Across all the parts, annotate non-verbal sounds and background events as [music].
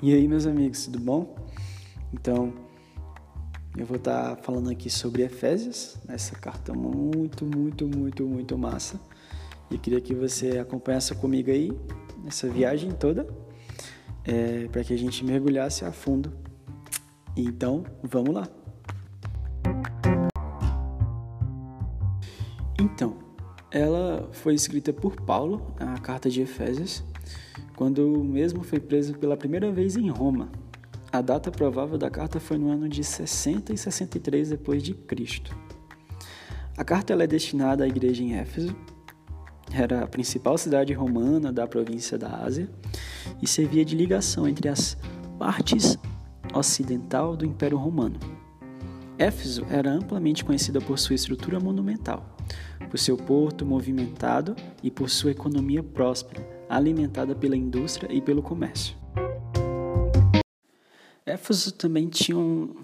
E aí, meus amigos, tudo bom? Então, eu vou estar tá falando aqui sobre Efésios, essa carta muito, muito, muito, muito massa. E queria que você acompanhasse comigo aí nessa viagem toda, é, para que a gente mergulhasse a fundo. Então, vamos lá! Então, ela foi escrita por Paulo, a carta de Efésios, quando mesmo foi preso pela primeira vez em Roma. A data provável da carta foi no ano de 60 e 63 depois de Cristo. A carta é destinada à igreja em Éfeso. Era a principal cidade romana da província da Ásia e servia de ligação entre as partes ocidental do Império Romano. Éfeso era amplamente conhecida por sua estrutura monumental, por seu porto movimentado e por sua economia próspera, alimentada pela indústria e pelo comércio. Éfeso também tinha um,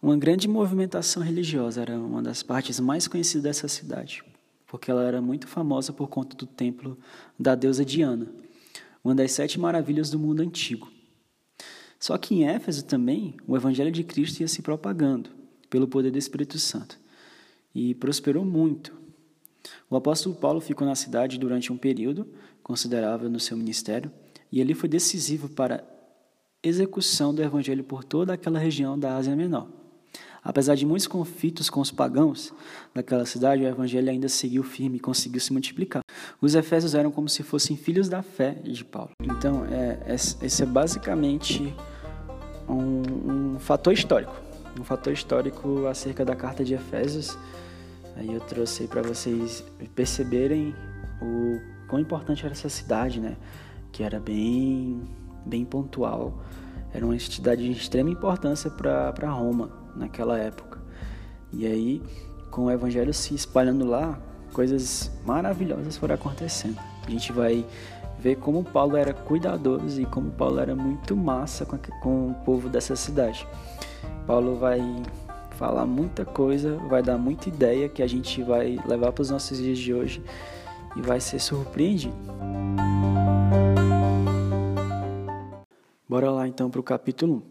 uma grande movimentação religiosa, era uma das partes mais conhecidas dessa cidade, porque ela era muito famosa por conta do templo da deusa Diana, uma das sete maravilhas do mundo antigo. Só que em Éfeso também o evangelho de Cristo ia se propagando pelo poder do Espírito Santo e prosperou muito. O apóstolo Paulo ficou na cidade durante um período considerável no seu ministério e ele foi decisivo para a execução do evangelho por toda aquela região da Ásia Menor. Apesar de muitos conflitos com os pagãos daquela cidade, o evangelho ainda seguiu firme e conseguiu se multiplicar. Os efésios eram como se fossem filhos da fé de Paulo. Então, é, esse é basicamente um, um fator histórico, um fator histórico acerca da carta de Efésios. Aí eu trouxe para vocês perceberem o quão importante era essa cidade, né? Que era bem, bem pontual. Era uma cidade de extrema importância para Roma naquela época. E aí, com o evangelho se espalhando lá, coisas maravilhosas foram acontecendo. A gente vai ver como Paulo era cuidadoso e como Paulo era muito massa com, com o povo dessa cidade. Paulo vai falar muita coisa, vai dar muita ideia que a gente vai levar para os nossos dias de hoje e vai ser surpreendido. Bora lá então para o capítulo 1.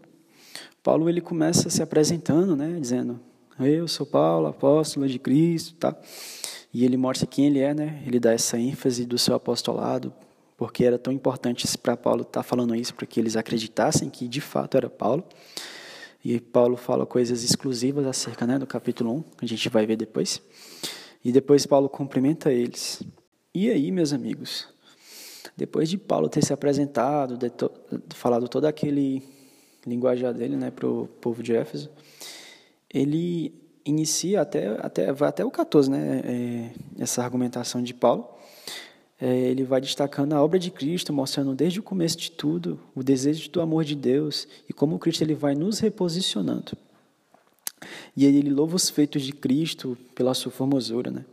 Paulo ele começa se apresentando, né, dizendo: "Eu sou Paulo, apóstolo de Cristo", tá? E ele mostra quem ele é, né? Ele dá essa ênfase do seu apostolado, porque era tão importante para Paulo estar tá falando isso para que eles acreditassem que de fato era Paulo. E Paulo fala coisas exclusivas acerca, né, do capítulo 1, que a gente vai ver depois. E depois Paulo cumprimenta eles. E aí, meus amigos, depois de Paulo ter se apresentado, de to, falado todo aquele linguajar dele né, para o povo de Éfeso, ele inicia até, até, vai até o 14, né, é, essa argumentação de Paulo. É, ele vai destacando a obra de Cristo, mostrando desde o começo de tudo o desejo do amor de Deus e como Cristo ele vai nos reposicionando. E aí ele louva os feitos de Cristo pela sua formosura, né?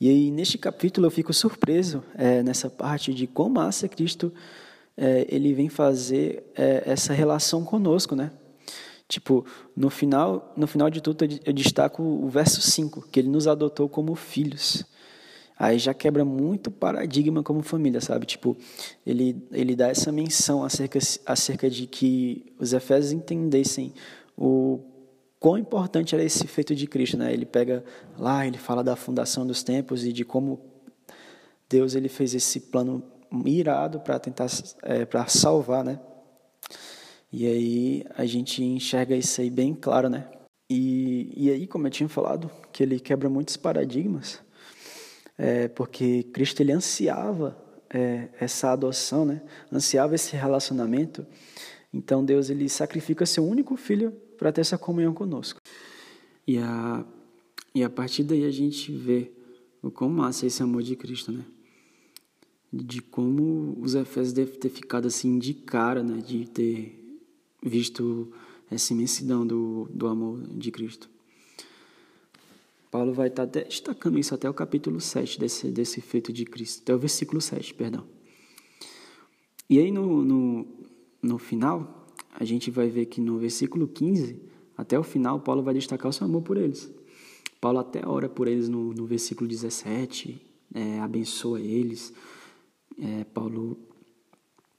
E aí, neste capítulo, eu fico surpreso é, nessa parte de como massa Cristo é, ele vem fazer é, essa relação conosco, né? Tipo, no final, no final de tudo, eu destaco o verso 5, que ele nos adotou como filhos. Aí já quebra muito paradigma como família, sabe? Tipo, ele, ele dá essa menção acerca, acerca de que os Efésios entendessem o quão importante era esse feito de Cristo, né? Ele pega lá, ele fala da fundação dos tempos e de como Deus ele fez esse plano irado para tentar é, para salvar, né? E aí a gente enxerga isso aí bem claro, né? E, e aí, como eu tinha falado, que ele quebra muitos paradigmas, é, porque Cristo ele ansiava é, essa adoção, né? Ansiava esse relacionamento. Então Deus ele sacrifica seu único filho para ter essa comunhão conosco. E a, e a partir daí a gente vê o quão massa é esse amor de Cristo, né? De como os Efésios devem ter ficado assim de cara, né? De ter visto essa imensidão do, do amor de Cristo. Paulo vai estar tá destacando isso até o capítulo 7 desse, desse feito de Cristo, até o versículo 7, perdão. E aí no, no, no final, a gente vai ver que no versículo 15, até o final, Paulo vai destacar o seu amor por eles. Paulo até ora por eles no, no versículo 17, é, abençoa eles. É, Paulo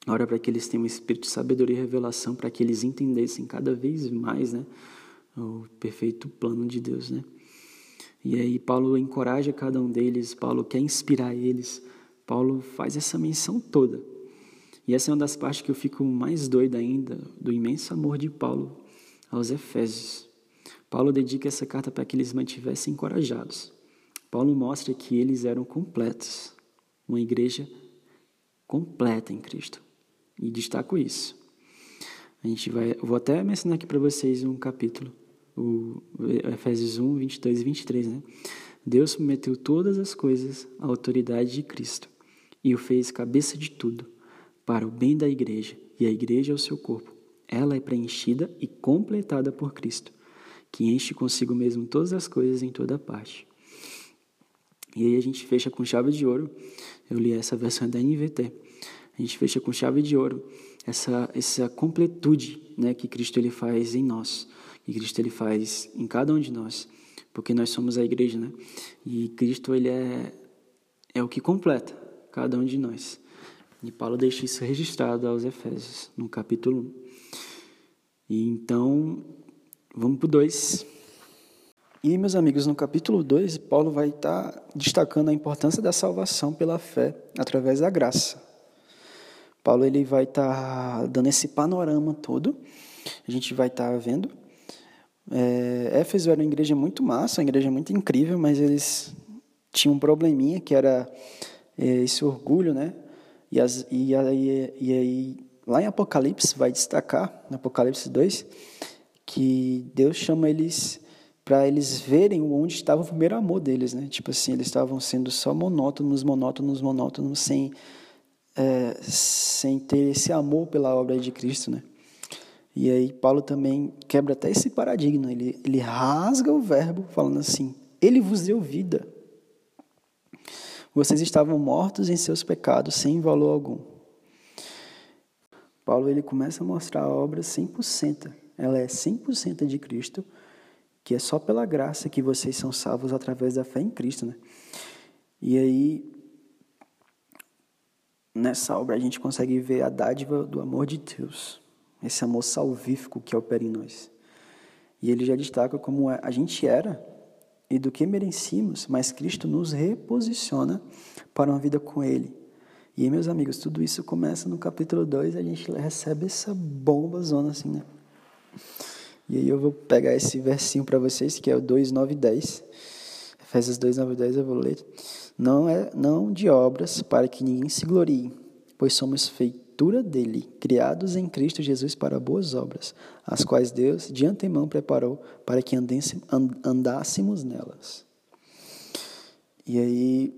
Ora para que eles tenham um espírito de sabedoria e revelação, para que eles entendessem cada vez mais né, o perfeito plano de Deus. Né? E aí Paulo encoraja cada um deles, Paulo quer inspirar eles, Paulo faz essa menção toda. E essa é uma das partes que eu fico mais doido ainda, do imenso amor de Paulo aos Efésios. Paulo dedica essa carta para que eles mantivessem encorajados. Paulo mostra que eles eram completos, uma igreja completa em Cristo. E destaco isso. A gente vai, vou até mencionar aqui para vocês um capítulo, o Efésios 1, 22 e 23, né? Deus submeteu todas as coisas à autoridade de Cristo e o fez cabeça de tudo, para o bem da igreja, e a igreja é o seu corpo. Ela é preenchida e completada por Cristo, que enche consigo mesmo todas as coisas em toda parte. E aí a gente fecha com chave de ouro. Eu li essa versão da NVT a gente fecha com chave de ouro essa, essa completude né, que Cristo ele faz em nós, que Cristo ele faz em cada um de nós, porque nós somos a igreja, né? E Cristo ele é, é o que completa cada um de nós. E Paulo deixa isso registrado aos Efésios, no capítulo 1. E então, vamos para o 2. E, meus amigos, no capítulo 2, Paulo vai estar destacando a importância da salvação pela fé através da graça. Paulo ele vai estar tá dando esse panorama todo. A gente vai estar tá vendo. É, Éfeso era uma igreja muito massa, uma igreja muito incrível, mas eles tinham um probleminha que era é, esse orgulho, né? E, as, e, aí, e aí, lá em Apocalipse, vai destacar, no Apocalipse 2, que Deus chama eles para eles verem onde estava o primeiro amor deles, né? Tipo assim, eles estavam sendo só monótonos, monótonos, monótonos, sem é, sem ter esse amor pela obra de Cristo, né? E aí Paulo também quebra até esse paradigma, ele, ele rasga o verbo falando assim, ele vos deu vida. Vocês estavam mortos em seus pecados, sem valor algum. Paulo ele começa a mostrar a obra 100%. Ela é 100% de Cristo, que é só pela graça que vocês são salvos através da fé em Cristo, né? E aí nessa obra a gente consegue ver a dádiva do amor de Deus, esse amor salvífico que opera em nós. E ele já destaca como é, a gente era e do que merecíamos, mas Cristo nos reposiciona para uma vida com Ele. E meus amigos, tudo isso começa no capítulo 2, a gente recebe essa bomba zona assim, né? E aí eu vou pegar esse versinho para vocês, que é o 2, 9 e 10. Efésios 2, 9 e 10 eu vou ler não é não de obras para que ninguém se glorie, pois somos feitura dele, criados em Cristo Jesus para boas obras, as quais Deus de antemão preparou para que andássemos nelas. E aí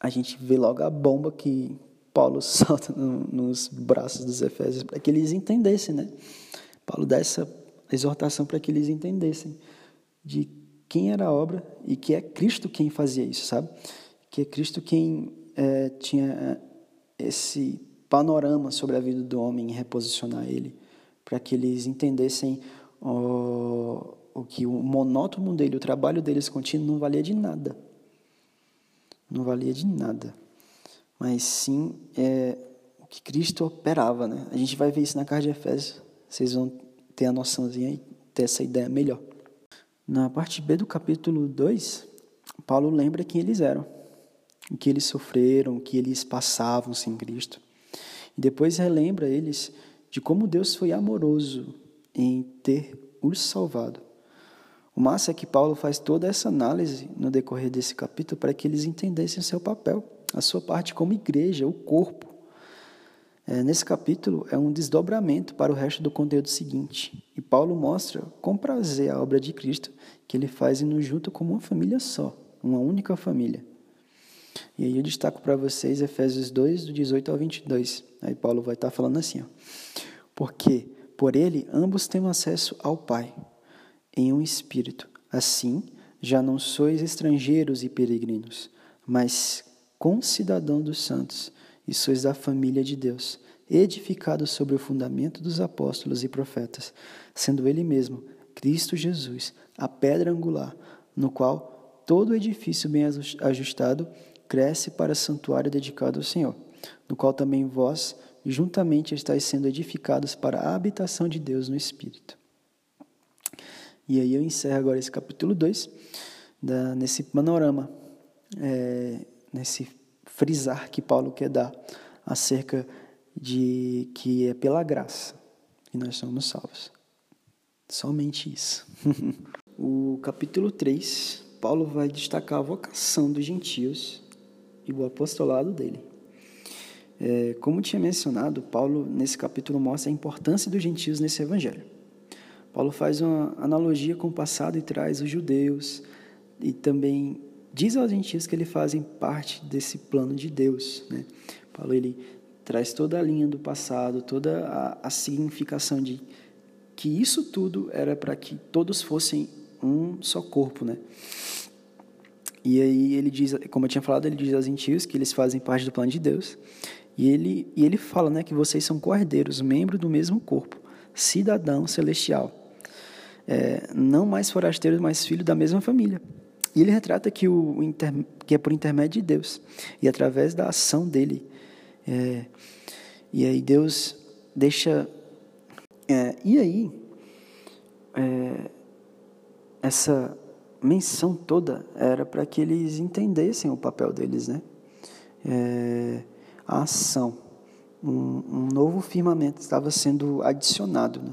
a gente vê logo a bomba que Paulo [laughs] solta no, nos braços dos Efésios para que eles entendessem, né? Paulo dá essa exortação para que eles entendessem de quem era a obra e que é Cristo quem fazia isso, sabe? Que é Cristo quem é, tinha é, esse panorama sobre a vida do homem e reposicionar ele, para que eles entendessem o, o que o monótono dele, o trabalho deles contínuo não valia de nada. Não valia de nada. Mas sim é, o que Cristo operava, né? A gente vai ver isso na carta de Efésios. Vocês vão ter a noçãozinha e ter essa ideia melhor. Na parte B do capítulo 2, Paulo lembra quem eles eram, o que eles sofreram, o que eles passavam sem Cristo. E depois relembra eles de como Deus foi amoroso em ter os salvado. O massa é que Paulo faz toda essa análise no decorrer desse capítulo para que eles entendessem o seu papel, a sua parte como igreja, o corpo. É, nesse capítulo é um desdobramento para o resto do conteúdo seguinte. E Paulo mostra com prazer a obra de Cristo que ele faz e nos junta como uma família só, uma única família. E aí eu destaco para vocês Efésios 2, do 18 ao 22. Aí Paulo vai estar falando assim: ó, Porque por ele ambos temos acesso ao Pai, em um espírito. Assim, já não sois estrangeiros e peregrinos, mas concidadão dos santos e sois da família de Deus, edificados sobre o fundamento dos apóstolos e profetas, sendo Ele mesmo, Cristo Jesus, a pedra angular, no qual todo edifício bem ajustado cresce para santuário dedicado ao Senhor. no qual também vós juntamente estáis sendo edificados para a habitação de Deus no Espírito. E aí eu encerro agora esse capítulo 2, da, nesse panorama, é, nesse frisar que Paulo quer dar acerca de que é pela graça que nós somos salvos. Somente isso. [laughs] o capítulo 3, Paulo vai destacar a vocação dos gentios e o apostolado dele. É, como tinha mencionado, Paulo, nesse capítulo, mostra a importância dos gentios nesse evangelho. Paulo faz uma analogia com o passado e traz os judeus e também diz aos gentios que eles fazem parte desse plano de Deus. Né? Paulo ele traz toda a linha do passado, toda a, a significação de que isso tudo era para que todos fossem um só corpo, né? E aí ele diz, como eu tinha falado, ele diz aos gentios que eles fazem parte do plano de Deus e ele, e ele fala né, que vocês são cordeiros, membros do mesmo corpo, cidadão celestial. É, não mais forasteiros, mas filhos da mesma família. E ele retrata que, o, inter, que é por intermédio de Deus e através da ação dele. É, e aí Deus deixa. É, e aí, é, essa menção toda era para que eles entendessem o papel deles, né? É, a ação. Um, um, novo firmamento estava sendo adicionado. Né?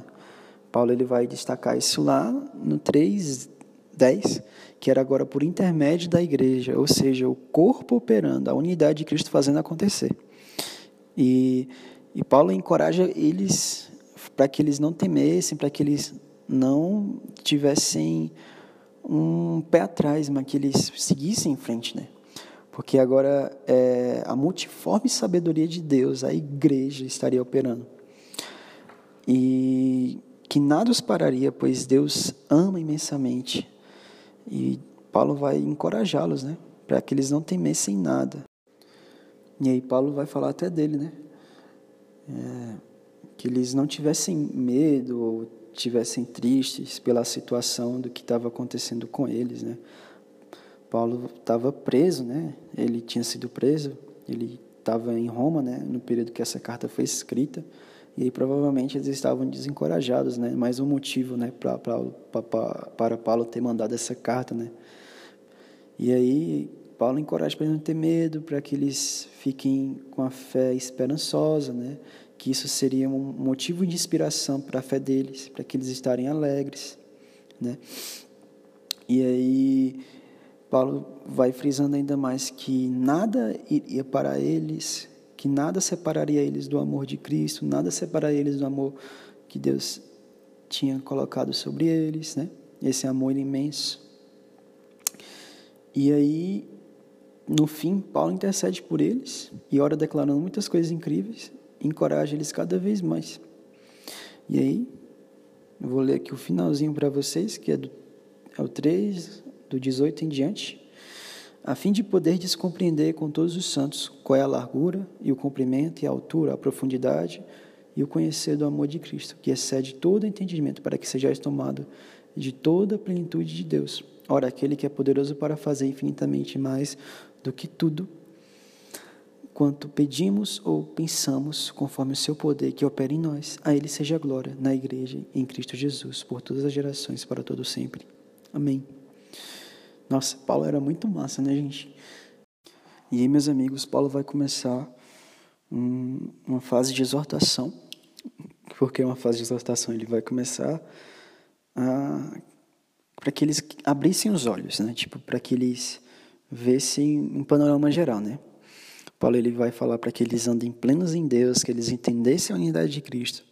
Paulo ele vai destacar isso lá no 3:10, que era agora por intermédio da igreja, ou seja, o corpo operando, a unidade de Cristo fazendo acontecer. E, e Paulo encoraja eles para que eles não temessem, para que eles não tivessem um pé atrás, mas que eles seguissem em frente, né? porque agora é, a multiforme sabedoria de Deus, a igreja estaria operando. E que nada os pararia, pois Deus ama imensamente. E Paulo vai encorajá-los, né? Para que eles não temessem nada. E aí Paulo vai falar até dele, né? É, que eles não tivessem medo ou tivessem tristes pela situação do que estava acontecendo com eles, né? Paulo estava preso, né? Ele tinha sido preso, ele estava em Roma, né? No período que essa carta foi escrita, e aí, provavelmente eles estavam desencorajados, né? Mais um motivo, né? Para Paulo ter mandado essa carta, né? E aí Paulo encoraja para eles não ter medo, para que eles fiquem com a fé esperançosa, né? Que isso seria um motivo de inspiração para a fé deles, para que eles estarem alegres, né? E aí Paulo vai frisando ainda mais que nada iria para eles, que nada separaria eles do amor de Cristo, nada separaria eles do amor que Deus tinha colocado sobre eles, né? Esse amor imenso. E aí, no fim, Paulo intercede por eles e ora declarando muitas coisas incríveis, encoraja eles cada vez mais. E aí, eu vou ler aqui o finalzinho para vocês, que é, do, é o 3 do 18 em diante, a fim de poder descompreender com todos os santos qual é a largura e o comprimento e a altura, a profundidade e o conhecer do amor de Cristo, que excede todo entendimento, para que sejais tomado de toda a plenitude de Deus. Ora, aquele que é poderoso para fazer infinitamente mais do que tudo quanto pedimos ou pensamos, conforme o seu poder que opera em nós, a ele seja a glória na igreja em Cristo Jesus, por todas as gerações, para todo sempre. Amém. Nossa, Paulo era muito massa, né, gente? E aí, meus amigos, Paulo vai começar um, uma fase de exortação. Porque é uma fase de exortação, ele vai começar para que eles abrissem os olhos, né? Tipo, para que eles vissem um panorama geral, né? Paulo ele vai falar para que eles andem plenos em Deus, que eles entendessem a unidade de Cristo.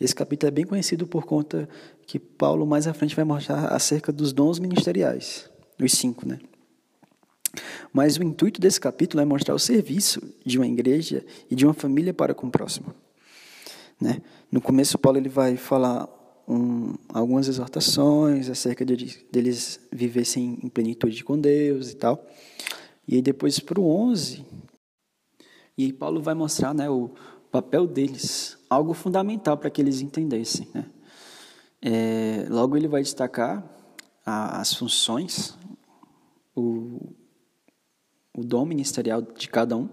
Esse capítulo é bem conhecido por conta que Paulo mais à frente vai mostrar acerca dos dons ministeriais os cinco, né? Mas o intuito desse capítulo é mostrar o serviço de uma igreja e de uma família para com o próximo. Né? No começo, Paulo ele vai falar um, algumas exortações acerca de, deles vivessem em plenitude com Deus e tal. E aí depois para o 11, e aí Paulo vai mostrar né, o papel deles, algo fundamental para que eles entendessem. Né? É, logo ele vai destacar a, as funções o, o dom ministerial de cada um.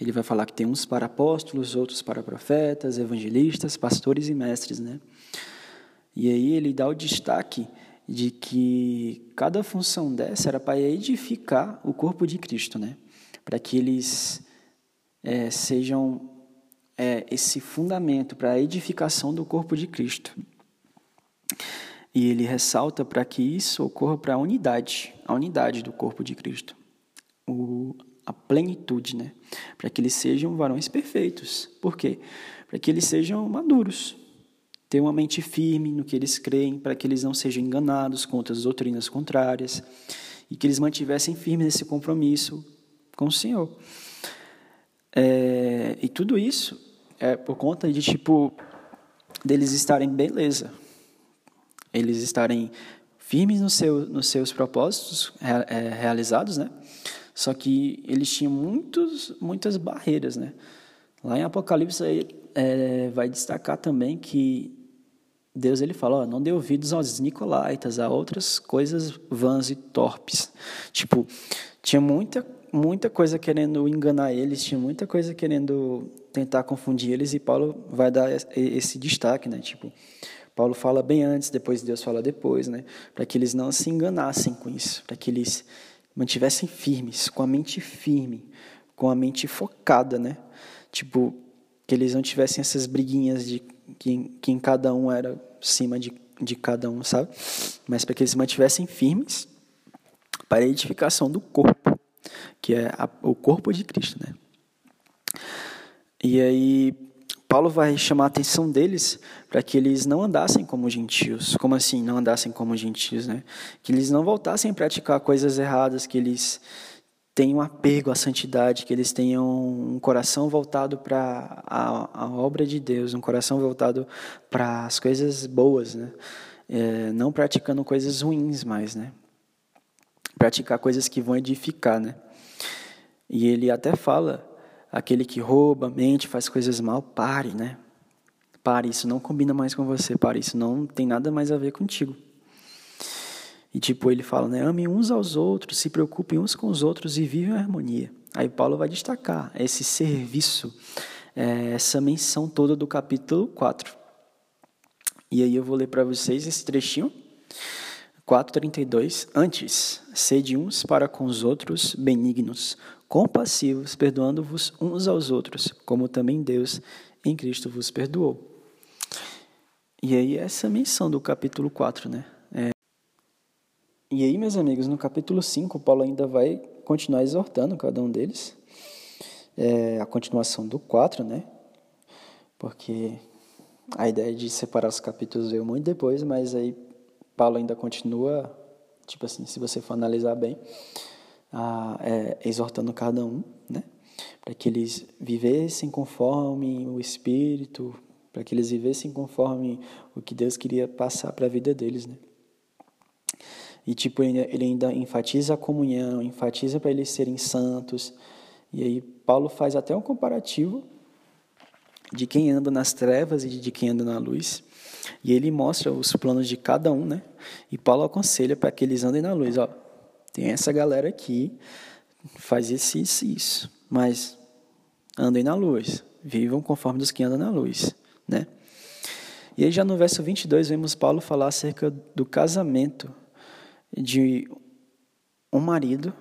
Ele vai falar que tem uns para apóstolos, outros para profetas, evangelistas, pastores e mestres, né? E aí ele dá o destaque de que cada função dessa era para edificar o corpo de Cristo, né? Para que eles é, sejam é, esse fundamento para a edificação do corpo de Cristo. E ele ressalta para que isso ocorra para a unidade, a unidade do corpo de Cristo, o, a plenitude, né? Para que eles sejam varões perfeitos. Por quê? Para que eles sejam maduros, ter uma mente firme no que eles creem, para que eles não sejam enganados com outras doutrinas contrárias e que eles mantivessem firme nesse compromisso com o Senhor. É, e tudo isso é por conta de tipo deles estarem beleza, eles estarem firmes no seu, nos seus propósitos é, realizados, né? Só que eles tinham muitos, muitas barreiras, né? Lá em Apocalipse é, vai destacar também que Deus ele fala, ó, não dê ouvidos aos nicolaítas, a outras coisas vãs e torpes. Tipo, tinha muita muita coisa querendo enganar eles, tinha muita coisa querendo tentar confundir eles e Paulo vai dar esse destaque, né? Tipo, Paulo fala bem antes, depois Deus fala depois, né? Para que eles não se enganassem com isso, para que eles mantivessem firmes, com a mente firme, com a mente focada, né? Tipo, que eles não tivessem essas briguinhas de que, que em cada um era cima de, de cada um, sabe? Mas para que eles se mantivessem firmes para a edificação do corpo, que é a, o corpo de Cristo, né? E aí Paulo vai chamar a atenção deles para que eles não andassem como gentios. Como assim, não andassem como gentios, né? Que eles não voltassem a praticar coisas erradas, que eles tenham apego à santidade, que eles tenham um coração voltado para a, a, obra de Deus, um coração voltado para as coisas boas, né? É, não praticando coisas ruins mais, né? Praticar coisas que vão edificar, né? E ele até fala, aquele que rouba, mente, faz coisas mal, pare, né? Pare, isso não combina mais com você, pare, isso não tem nada mais a ver contigo. E tipo, ele fala, né? Amem uns aos outros, se preocupem uns com os outros e vivem em harmonia. Aí Paulo vai destacar esse serviço, é, essa menção toda do capítulo 4. E aí eu vou ler para vocês esse trechinho. 4:32 Antes, sede uns para com os outros benignos, compassivos, perdoando-vos uns aos outros, como também Deus em Cristo vos perdoou. E aí essa menção do capítulo 4, né? E aí, meus amigos, no capítulo 5, Paulo ainda vai continuar exortando cada um deles. É a continuação do 4, né? Porque a ideia de separar os capítulos veio muito depois, mas aí Paulo ainda continua, tipo assim, se você for analisar bem, a, é, exortando cada um, né? Para que eles vivessem conforme o Espírito, para que eles vivessem conforme o que Deus queria passar para a vida deles, né? E tipo, ele ainda enfatiza a comunhão, enfatiza para eles serem santos. E aí Paulo faz até um comparativo de quem anda nas trevas e de quem anda na luz. E ele mostra os planos de cada um, né? E Paulo aconselha para que eles andem na luz, ó. Tem essa galera aqui, faz isso, isso, isso. Mas andem na luz, vivam conforme dos que andam na luz, né? E aí já no verso 22 vemos Paulo falar acerca do casamento de um marido,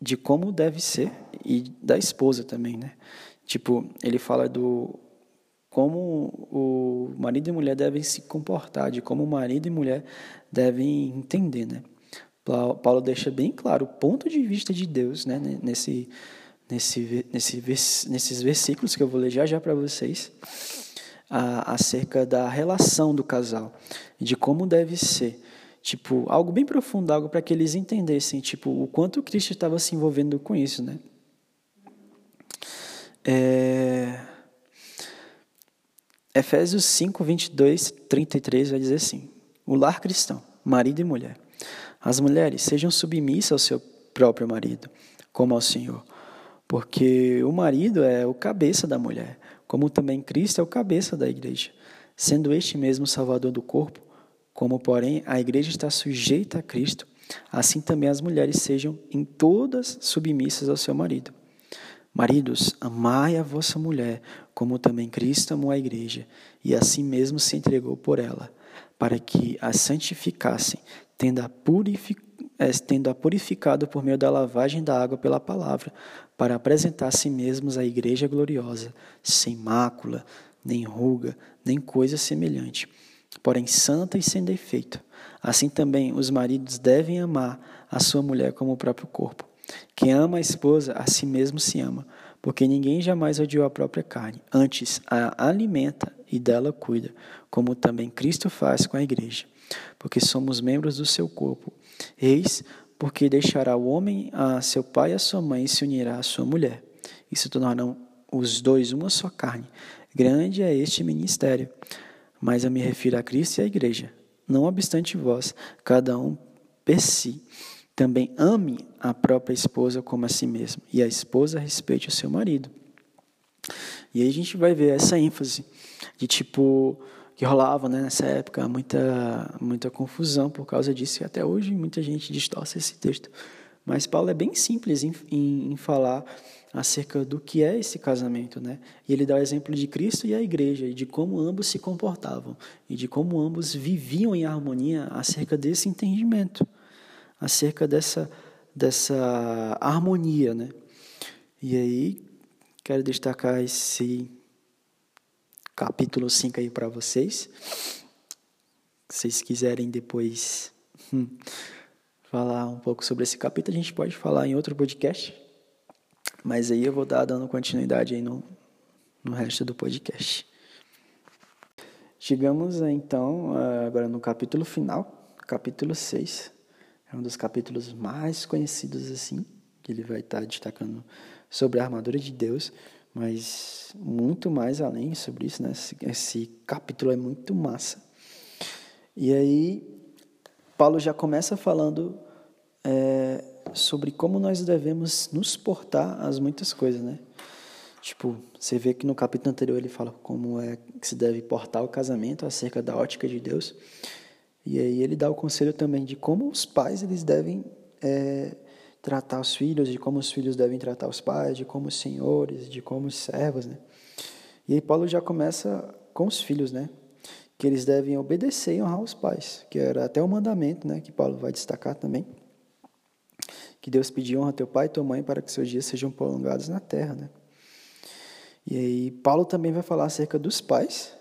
de como deve ser e da esposa também, né? Tipo, ele fala do como o marido e mulher devem se comportar, de como o marido e mulher devem entender, né? Paulo deixa bem claro o ponto de vista de Deus, né? Nesse, nesse, nesse, nesses versículos que eu vou ler já já para vocês, a, acerca da relação do casal, de como deve ser. Tipo, algo bem profundo, algo para que eles entendessem, tipo, o quanto Cristo estava se envolvendo com isso, né? É... Efésios 5, 22, 33 vai dizer assim: O lar cristão, marido e mulher. As mulheres sejam submissas ao seu próprio marido, como ao Senhor. Porque o marido é o cabeça da mulher, como também Cristo é o cabeça da igreja, sendo este mesmo salvador do corpo como, porém, a igreja está sujeita a Cristo, assim também as mulheres sejam em todas submissas ao seu marido. Maridos, amai a vossa mulher, como também Cristo amou a igreja, e a si mesmo se entregou por ela, para que a santificassem, tendo-a eh, tendo purificado por meio da lavagem da água pela palavra, para apresentar a si mesmos a igreja gloriosa, sem mácula, nem ruga, nem coisa semelhante, porém santa e sem defeito. Assim também os maridos devem amar a sua mulher como o próprio corpo. Quem ama a esposa, a si mesmo se ama, porque ninguém jamais odiou a própria carne, antes a alimenta e dela cuida, como também Cristo faz com a igreja, porque somos membros do seu corpo. Eis porque deixará o homem a seu pai e a sua mãe e se unirá à sua mulher, e se tornarão os dois uma só carne. Grande é este ministério, mas eu me refiro a Cristo e à igreja. Não obstante vós, cada um per si, também ame a própria esposa como a si mesmo, e a esposa respeite o seu marido. E aí a gente vai ver essa ênfase de tipo que rolava né, nessa época, muita, muita confusão por causa disso, e até hoje muita gente distorce esse texto. Mas Paulo é bem simples em, em, em falar acerca do que é esse casamento, né? E ele dá o exemplo de Cristo e a igreja, e de como ambos se comportavam, e de como ambos viviam em harmonia acerca desse entendimento, acerca dessa, dessa harmonia, né? E aí, quero destacar esse capítulo 5 aí para vocês. Se vocês quiserem depois hum, falar um pouco sobre esse capítulo, a gente pode falar em outro podcast. Mas aí eu vou dar dando continuidade aí no, no resto do podcast. Chegamos então agora no capítulo final, capítulo 6. É um dos capítulos mais conhecidos assim, que ele vai estar destacando sobre a armadura de Deus, mas muito mais além sobre isso, né? Esse, esse capítulo é muito massa. E aí, Paulo já começa falando é, sobre como nós devemos nos portar às muitas coisas, né? Tipo, você vê que no capítulo anterior ele fala como é que se deve portar o casamento acerca da ótica de Deus. E aí ele dá o conselho também de como os pais eles devem é, tratar os filhos, de como os filhos devem tratar os pais, de como os senhores, de como os servos, né? E aí Paulo já começa com os filhos, né? Que eles devem obedecer e honrar os pais, que era até o mandamento, né? Que Paulo vai destacar também que Deus pediu honra teu pai e tua mãe para que seus dias sejam prolongados na terra, né? E aí Paulo também vai falar acerca dos pais,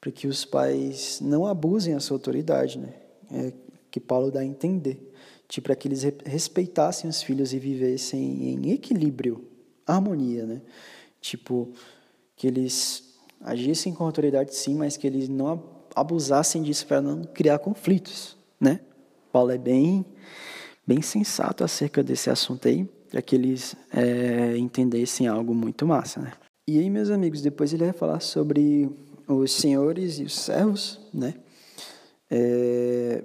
para que os pais não abusem a sua autoridade, né? É que Paulo dá a entender, tipo para que eles respeitassem os filhos e vivessem em equilíbrio, harmonia, né? Tipo que eles agissem com autoridade sim, mas que eles não abusassem disso para não criar conflitos, né? Paulo é bem bem sensato acerca desse assunto aí, para que eles é, entendessem algo muito massa, né? E aí, meus amigos, depois ele vai falar sobre os senhores e os servos, né? É,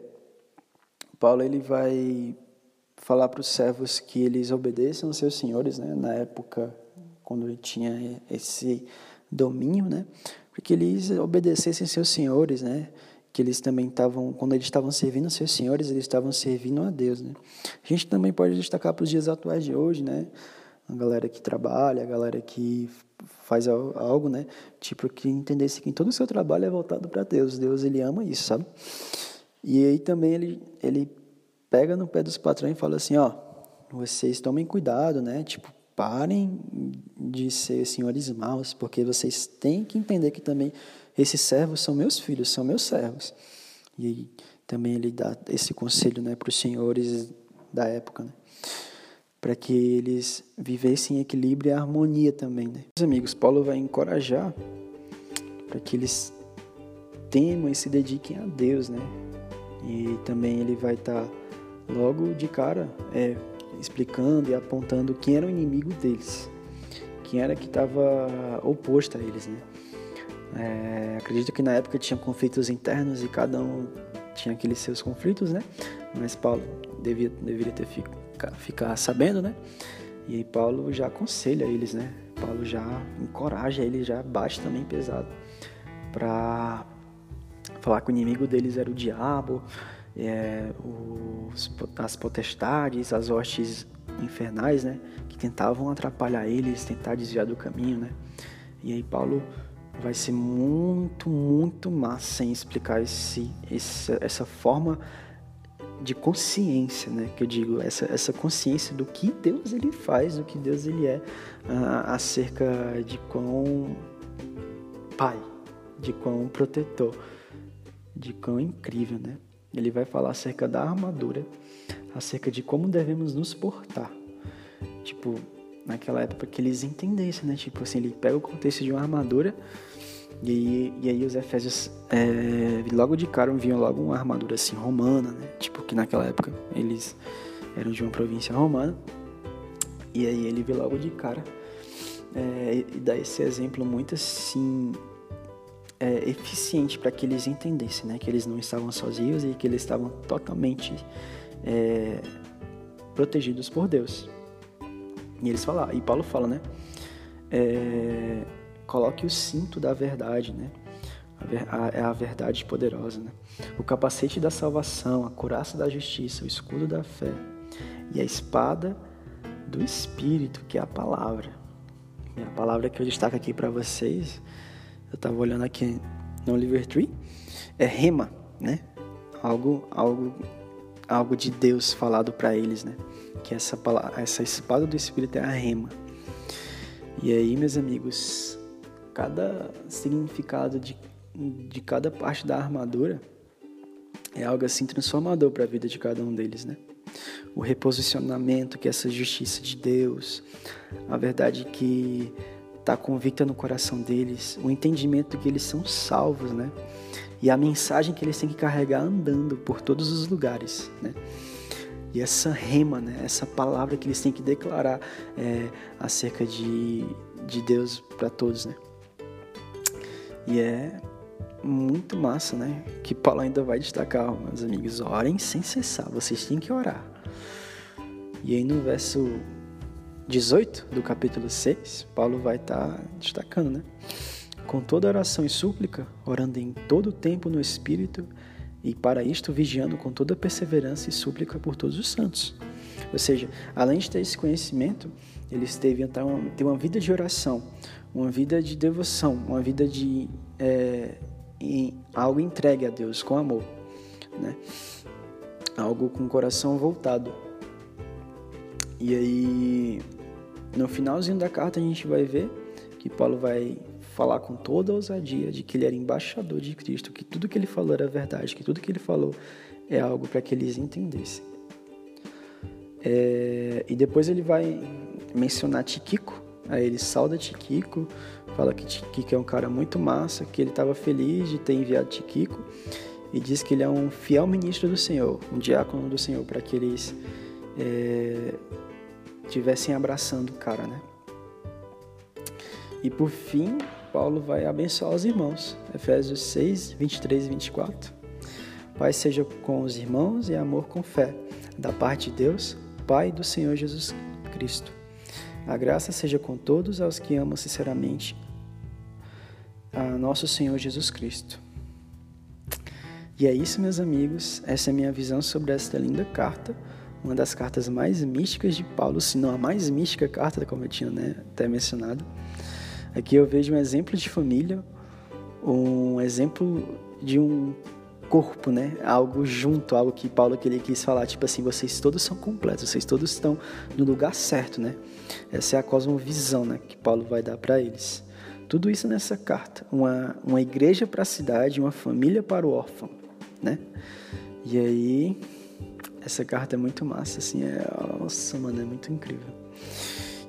Paulo ele vai falar para os servos que eles obedeçam aos seus senhores, né? Na época quando ele tinha esse domínio, né? Porque eles obedecessem seus senhores, né? que eles também estavam, quando eles estavam servindo seus senhores, eles estavam servindo a Deus, né? A gente também pode destacar para os dias atuais de hoje, né? A galera que trabalha, a galera que faz algo, né? Tipo, que entendesse que todo o seu trabalho é voltado para Deus. Deus, ele ama isso, sabe? E aí também ele, ele pega no pé dos patrões e fala assim, ó, vocês tomem cuidado, né? Tipo, parem de ser senhores maus, porque vocês têm que entender que também esses servos são meus filhos, são meus servos. E aí, também ele dá esse conselho né, para os senhores da época, né? para que eles vivessem em equilíbrio e harmonia também. Né? Meus amigos, Paulo vai encorajar para que eles temam e se dediquem a Deus, né? E também ele vai estar tá logo de cara é, explicando e apontando quem era o inimigo deles, quem era que estava oposto a eles, né? É, acredito que na época tinha conflitos internos e cada um tinha aqueles seus conflitos, né? Mas Paulo devia, deveria ter ficar, sabendo, né? E Paulo já aconselha eles, né? Paulo já encoraja eles, já bate também pesado para falar que o inimigo deles era o diabo, é, os, as potestades, as hostes infernais, né? Que tentavam atrapalhar eles, tentar desviar do caminho, né? E aí Paulo vai ser muito, muito massa em explicar esse, essa, essa forma de consciência, né? Que eu digo, essa, essa consciência do que Deus ele faz, do que Deus ele é, uh, acerca de quão pai, de quão protetor, de quão incrível, né? Ele vai falar acerca da armadura, acerca de como devemos nos portar. Tipo, naquela época que eles entendessem, né? Tipo assim, ele pega o contexto de uma armadura e, e aí os Efésios é, logo de cara viam logo uma armadura assim romana, né? Tipo que naquela época eles eram de uma província romana. E aí ele vê logo de cara é, e dá esse exemplo muito assim é, eficiente para que eles entendessem, né? Que eles não estavam sozinhos e que eles estavam totalmente é, protegidos por Deus. E eles falam, e Paulo fala, né? É, coloque o cinto da verdade, né? É a verdade poderosa, né? O capacete da salvação, a couraça da justiça, o escudo da fé e a espada do Espírito, que é a palavra. E a palavra que eu destaco aqui para vocês, eu estava olhando aqui no Livertree, é rema, né? Algo, algo, algo de Deus falado para eles, né? Que essa palavra, essa espada do Espírito é a rema. E aí, meus amigos, cada significado de, de cada parte da armadura é algo assim transformador para a vida de cada um deles, né? O reposicionamento, que essa justiça de Deus, a verdade que está convicta no coração deles, o entendimento que eles são salvos, né? E a mensagem que eles têm que carregar andando por todos os lugares, né? E essa rema, né? Essa palavra que eles têm que declarar é, acerca de, de Deus para todos, né? E é muito massa, né? Que Paulo ainda vai destacar, meus amigos, orem sem cessar, vocês têm que orar. E aí no verso 18 do capítulo 6, Paulo vai estar tá destacando, né? Com toda oração e súplica, orando em todo o tempo no Espírito, e para isto vigiando com toda perseverança e súplica por todos os santos. Ou seja, além de ter esse conhecimento, eles deviam ter uma vida de oração, uma vida de devoção, uma vida de é, em, algo entregue a Deus com amor, né? Algo com o coração voltado. E aí, no finalzinho da carta a gente vai ver que Paulo vai falar com toda a ousadia de que ele era embaixador de Cristo, que tudo que ele falou era verdade, que tudo que ele falou é algo para que eles entendessem. É, e depois ele vai mencionar Tiquico, Aí ele sauda Tiquico, fala que Tiquico é um cara muito massa, que ele estava feliz de ter enviado Tiquico e diz que ele é um fiel ministro do Senhor, um diácono do Senhor, para que eles é, tivessem abraçando o cara, né? E por fim, Paulo vai abençoar os irmãos. Efésios 6, 23 e 24. Pai seja com os irmãos e amor com fé, da parte de Deus, Pai do Senhor Jesus Cristo. A graça seja com todos aos que amam sinceramente a nosso Senhor Jesus Cristo. E é isso, meus amigos. Essa é a minha visão sobre esta linda carta, uma das cartas mais místicas de Paulo, se não a mais mística carta, como eu tinha né, até mencionado. Aqui eu vejo um exemplo de família, um exemplo de um corpo, né? Algo junto, algo que Paulo queria quis falar, tipo assim, vocês todos são completos, vocês todos estão no lugar certo, né? Essa é a cosmovisão, né, que Paulo vai dar para eles. Tudo isso nessa carta, uma uma igreja para a cidade, uma família para o órfão, né? E aí essa carta é muito massa, assim, é, nossa, mano, é muito incrível.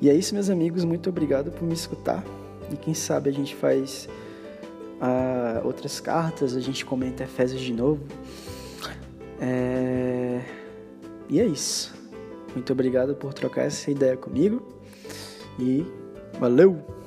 E é isso, meus amigos, muito obrigado por me escutar. E quem sabe a gente faz uh, outras cartas, a gente comenta Efésios de novo. É... E é isso. Muito obrigado por trocar essa ideia comigo e valeu!